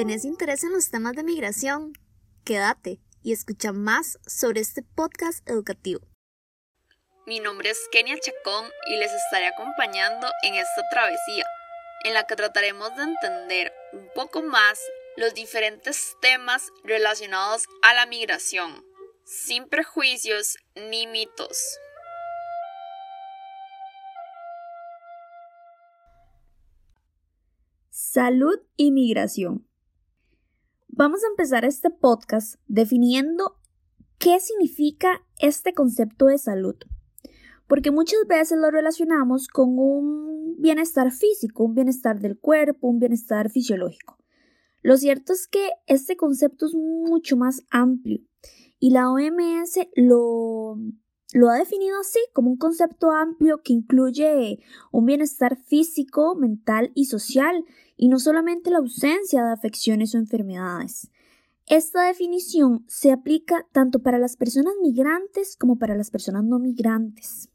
¿Tenés interés en los temas de migración? Quédate y escucha más sobre este podcast educativo. Mi nombre es Kenia Chacón y les estaré acompañando en esta travesía, en la que trataremos de entender un poco más los diferentes temas relacionados a la migración, sin prejuicios ni mitos. Salud y migración. Vamos a empezar este podcast definiendo qué significa este concepto de salud, porque muchas veces lo relacionamos con un bienestar físico, un bienestar del cuerpo, un bienestar fisiológico. Lo cierto es que este concepto es mucho más amplio y la OMS lo, lo ha definido así como un concepto amplio que incluye un bienestar físico, mental y social y no solamente la ausencia de afecciones o enfermedades. Esta definición se aplica tanto para las personas migrantes como para las personas no migrantes.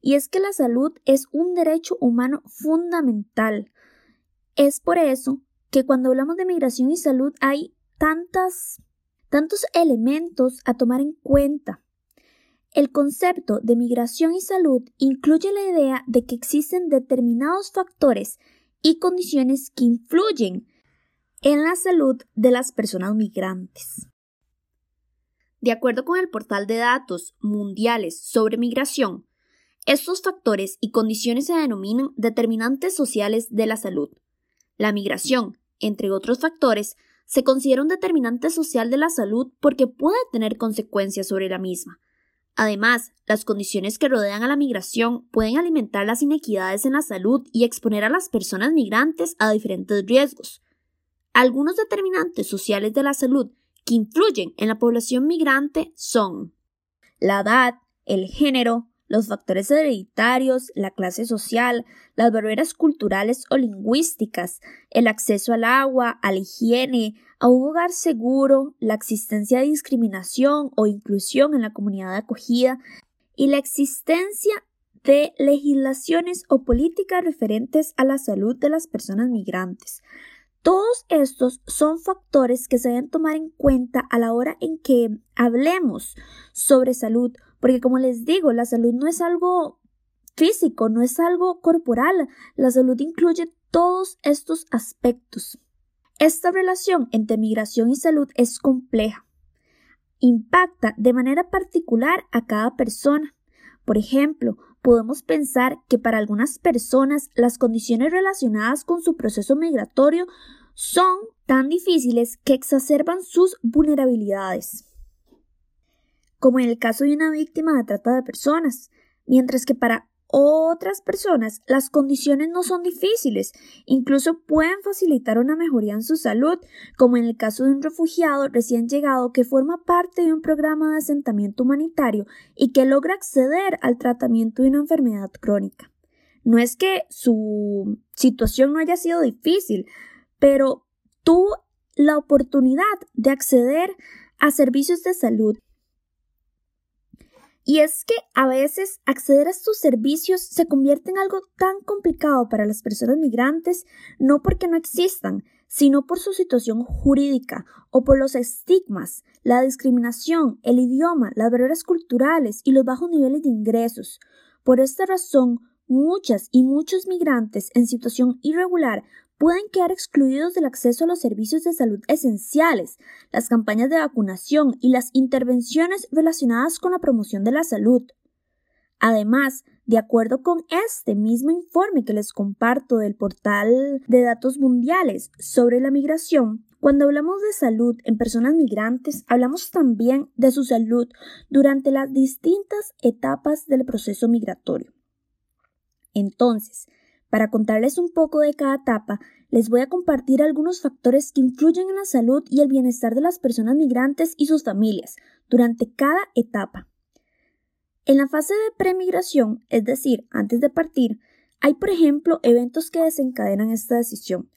Y es que la salud es un derecho humano fundamental. Es por eso que cuando hablamos de migración y salud hay tantas, tantos elementos a tomar en cuenta. El concepto de migración y salud incluye la idea de que existen determinados factores y condiciones que influyen en la salud de las personas migrantes. De acuerdo con el portal de datos mundiales sobre migración, estos factores y condiciones se denominan determinantes sociales de la salud. La migración, entre otros factores, se considera un determinante social de la salud porque puede tener consecuencias sobre la misma, Además, las condiciones que rodean a la migración pueden alimentar las inequidades en la salud y exponer a las personas migrantes a diferentes riesgos. Algunos determinantes sociales de la salud que influyen en la población migrante son la edad, el género, los factores hereditarios, la clase social, las barreras culturales o lingüísticas, el acceso al agua, a la higiene, a un hogar seguro, la existencia de discriminación o inclusión en la comunidad de acogida y la existencia de legislaciones o políticas referentes a la salud de las personas migrantes. Todos estos son factores que se deben tomar en cuenta a la hora en que hablemos sobre salud, porque como les digo, la salud no es algo físico, no es algo corporal, la salud incluye todos estos aspectos. Esta relación entre migración y salud es compleja. Impacta de manera particular a cada persona. Por ejemplo, podemos pensar que para algunas personas las condiciones relacionadas con su proceso migratorio son tan difíciles que exacerban sus vulnerabilidades, como en el caso de una víctima de trata de personas, mientras que para otras personas las condiciones no son difíciles, incluso pueden facilitar una mejoría en su salud, como en el caso de un refugiado recién llegado que forma parte de un programa de asentamiento humanitario y que logra acceder al tratamiento de una enfermedad crónica. No es que su situación no haya sido difícil, pero tuvo la oportunidad de acceder a servicios de salud y es que a veces acceder a estos servicios se convierte en algo tan complicado para las personas migrantes, no porque no existan, sino por su situación jurídica o por los estigmas, la discriminación, el idioma, las barreras culturales y los bajos niveles de ingresos. Por esta razón, muchas y muchos migrantes en situación irregular pueden quedar excluidos del acceso a los servicios de salud esenciales, las campañas de vacunación y las intervenciones relacionadas con la promoción de la salud. Además, de acuerdo con este mismo informe que les comparto del portal de datos mundiales sobre la migración, cuando hablamos de salud en personas migrantes, hablamos también de su salud durante las distintas etapas del proceso migratorio. Entonces, para contarles un poco de cada etapa, les voy a compartir algunos factores que influyen en la salud y el bienestar de las personas migrantes y sus familias durante cada etapa. En la fase de premigración, es decir, antes de partir, hay, por ejemplo, eventos que desencadenan esta decisión.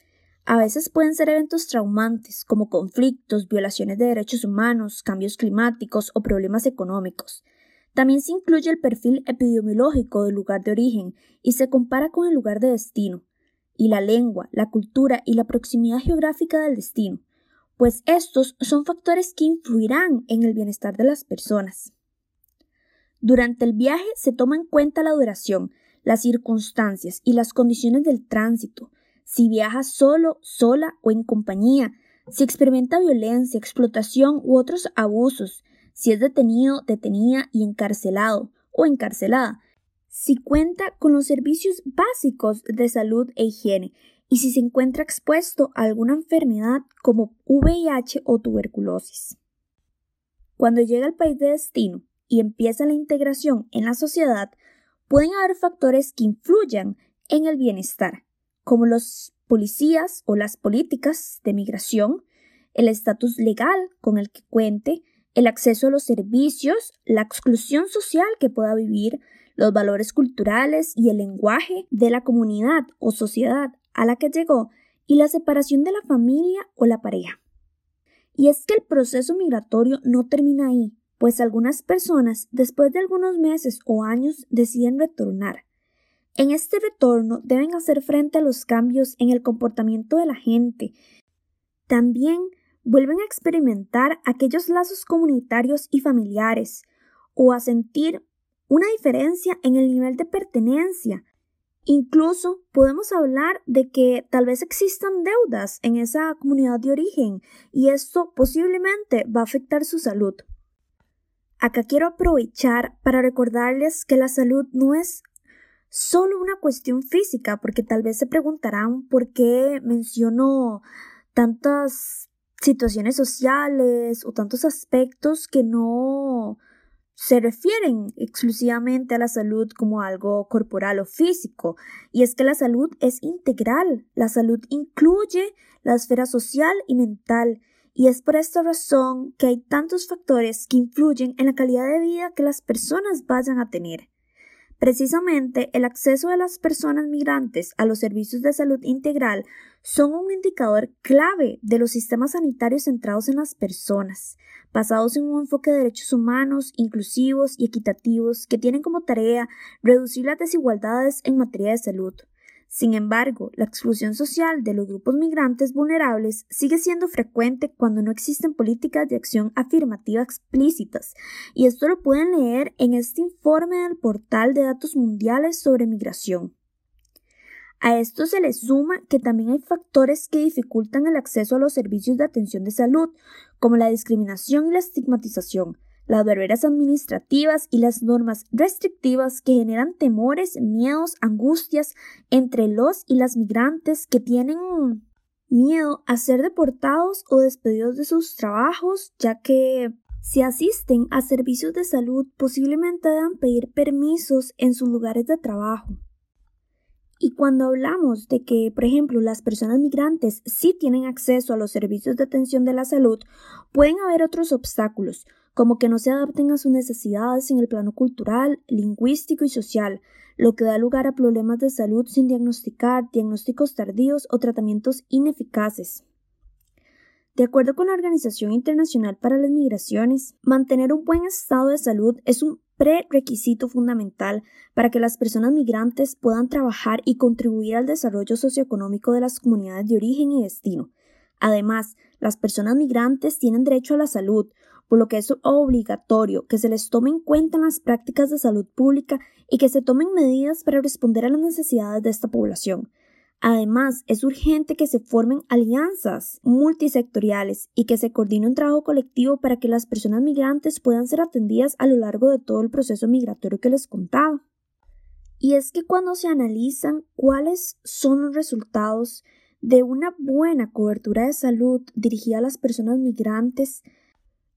A veces pueden ser eventos traumantes, como conflictos, violaciones de derechos humanos, cambios climáticos o problemas económicos. También se incluye el perfil epidemiológico del lugar de origen y se compara con el lugar de destino. y la lengua, la cultura y la proximidad geográfica del destino, pues estos son factores que influirán en el bienestar de las personas. Durante el viaje se toma en cuenta la duración, las circunstancias y las condiciones del tránsito, si viaja solo, sola o en compañía, si experimenta violencia, explotación u otros abusos, si es detenido, detenida y encarcelado o encarcelada, si cuenta con los servicios básicos de salud e higiene y si se encuentra expuesto a alguna enfermedad como VIH o tuberculosis. Cuando llega al país de destino, y empieza la integración en la sociedad, pueden haber factores que influyan en el bienestar, como los policías o las políticas de migración, el estatus legal con el que cuente, el acceso a los servicios, la exclusión social que pueda vivir, los valores culturales y el lenguaje de la comunidad o sociedad a la que llegó y la separación de la familia o la pareja. Y es que el proceso migratorio no termina ahí, pues algunas personas después de algunos meses o años deciden retornar. En este retorno deben hacer frente a los cambios en el comportamiento de la gente. También vuelven a experimentar aquellos lazos comunitarios y familiares, o a sentir una diferencia en el nivel de pertenencia. Incluso podemos hablar de que tal vez existan deudas en esa comunidad de origen y esto posiblemente va a afectar su salud. Acá quiero aprovechar para recordarles que la salud no es solo una cuestión física, porque tal vez se preguntarán por qué menciono tantas situaciones sociales o tantos aspectos que no se refieren exclusivamente a la salud como algo corporal o físico. Y es que la salud es integral. La salud incluye la esfera social y mental y es por esta razón que hay tantos factores que influyen en la calidad de vida que las personas vayan a tener. Precisamente el acceso de las personas migrantes a los servicios de salud integral son un indicador clave de los sistemas sanitarios centrados en las personas, basados en un enfoque de derechos humanos, inclusivos y equitativos que tienen como tarea reducir las desigualdades en materia de salud. Sin embargo, la exclusión social de los grupos migrantes vulnerables sigue siendo frecuente cuando no existen políticas de acción afirmativa explícitas, y esto lo pueden leer en este informe del portal de datos mundiales sobre migración. A esto se le suma que también hay factores que dificultan el acceso a los servicios de atención de salud, como la discriminación y la estigmatización, las barreras administrativas y las normas restrictivas que generan temores, miedos, angustias entre los y las migrantes que tienen miedo a ser deportados o despedidos de sus trabajos, ya que si asisten a servicios de salud posiblemente deban pedir permisos en sus lugares de trabajo. Y cuando hablamos de que, por ejemplo, las personas migrantes sí tienen acceso a los servicios de atención de la salud, pueden haber otros obstáculos, como que no se adapten a sus necesidades en el plano cultural, lingüístico y social, lo que da lugar a problemas de salud sin diagnosticar, diagnósticos tardíos o tratamientos ineficaces. De acuerdo con la Organización Internacional para las Migraciones, mantener un buen estado de salud es un prerequisito fundamental para que las personas migrantes puedan trabajar y contribuir al desarrollo socioeconómico de las comunidades de origen y destino. Además, las personas migrantes tienen derecho a la salud, por lo que es obligatorio que se les tome en cuenta en las prácticas de salud pública y que se tomen medidas para responder a las necesidades de esta población. Además, es urgente que se formen alianzas multisectoriales y que se coordine un trabajo colectivo para que las personas migrantes puedan ser atendidas a lo largo de todo el proceso migratorio que les contaba. Y es que cuando se analizan cuáles son los resultados de una buena cobertura de salud dirigida a las personas migrantes,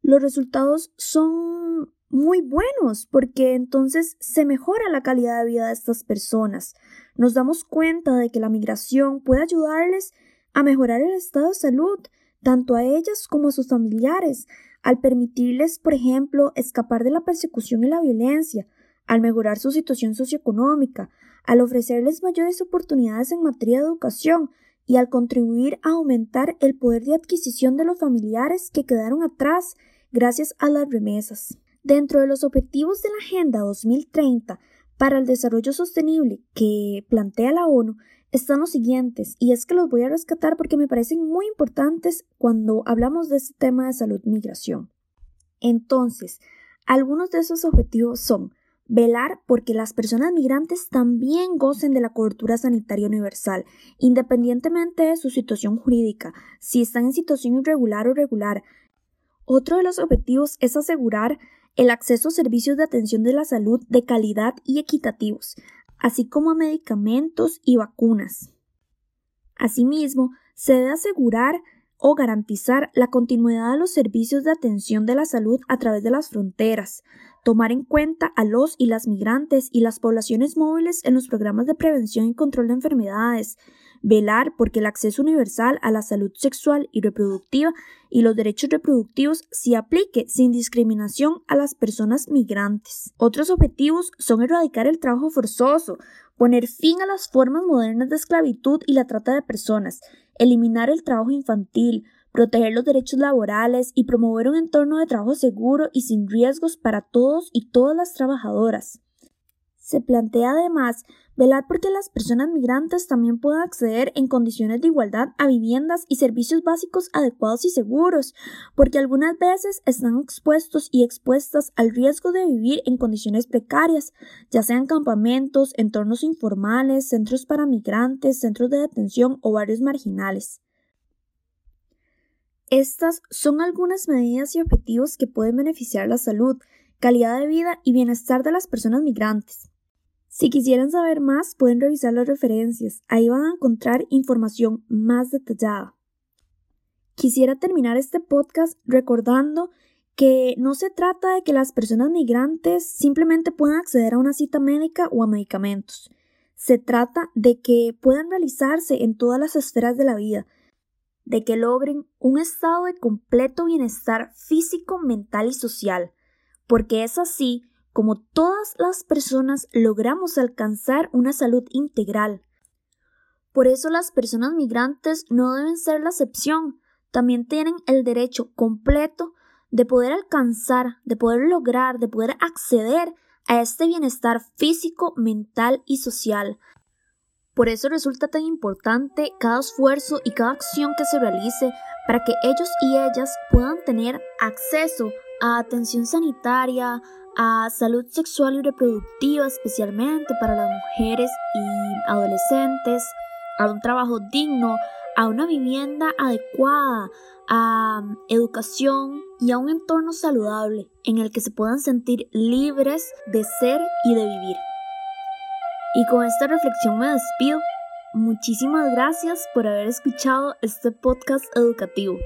los resultados son muy buenos porque entonces se mejora la calidad de vida de estas personas. Nos damos cuenta de que la migración puede ayudarles a mejorar el estado de salud, tanto a ellas como a sus familiares, al permitirles, por ejemplo, escapar de la persecución y la violencia, al mejorar su situación socioeconómica, al ofrecerles mayores oportunidades en materia de educación, y al contribuir a aumentar el poder de adquisición de los familiares que quedaron atrás gracias a las remesas. Dentro de los objetivos de la Agenda 2030 para el Desarrollo Sostenible que plantea la ONU están los siguientes, y es que los voy a rescatar porque me parecen muy importantes cuando hablamos de este tema de salud migración. Entonces, algunos de esos objetivos son velar porque las personas migrantes también gocen de la cobertura sanitaria universal, independientemente de su situación jurídica, si están en situación irregular o regular. Otro de los objetivos es asegurar el acceso a servicios de atención de la salud de calidad y equitativos, así como a medicamentos y vacunas. Asimismo, se debe asegurar o garantizar la continuidad de los servicios de atención de la salud a través de las fronteras, tomar en cuenta a los y las migrantes y las poblaciones móviles en los programas de prevención y control de enfermedades, velar porque el acceso universal a la salud sexual y reproductiva y los derechos reproductivos se aplique sin discriminación a las personas migrantes. Otros objetivos son erradicar el trabajo forzoso, poner fin a las formas modernas de esclavitud y la trata de personas, eliminar el trabajo infantil, proteger los derechos laborales y promover un entorno de trabajo seguro y sin riesgos para todos y todas las trabajadoras. Se plantea además velar porque las personas migrantes también puedan acceder en condiciones de igualdad a viviendas y servicios básicos adecuados y seguros, porque algunas veces están expuestos y expuestas al riesgo de vivir en condiciones precarias, ya sean campamentos, entornos informales, centros para migrantes, centros de detención o barrios marginales. Estas son algunas medidas y objetivos que pueden beneficiar la salud, calidad de vida y bienestar de las personas migrantes. Si quisieran saber más, pueden revisar las referencias. Ahí van a encontrar información más detallada. Quisiera terminar este podcast recordando que no se trata de que las personas migrantes simplemente puedan acceder a una cita médica o a medicamentos. Se trata de que puedan realizarse en todas las esferas de la vida, de que logren un estado de completo bienestar físico, mental y social, porque es así como todas las personas logramos alcanzar una salud integral. Por eso las personas migrantes no deben ser la excepción, también tienen el derecho completo de poder alcanzar, de poder lograr, de poder acceder a este bienestar físico, mental y social. Por eso resulta tan importante cada esfuerzo y cada acción que se realice para que ellos y ellas puedan tener acceso a atención sanitaria, a salud sexual y reproductiva, especialmente para las mujeres y adolescentes, a un trabajo digno, a una vivienda adecuada, a educación y a un entorno saludable en el que se puedan sentir libres de ser y de vivir. Y con esta reflexión me despido. Muchísimas gracias por haber escuchado este podcast educativo.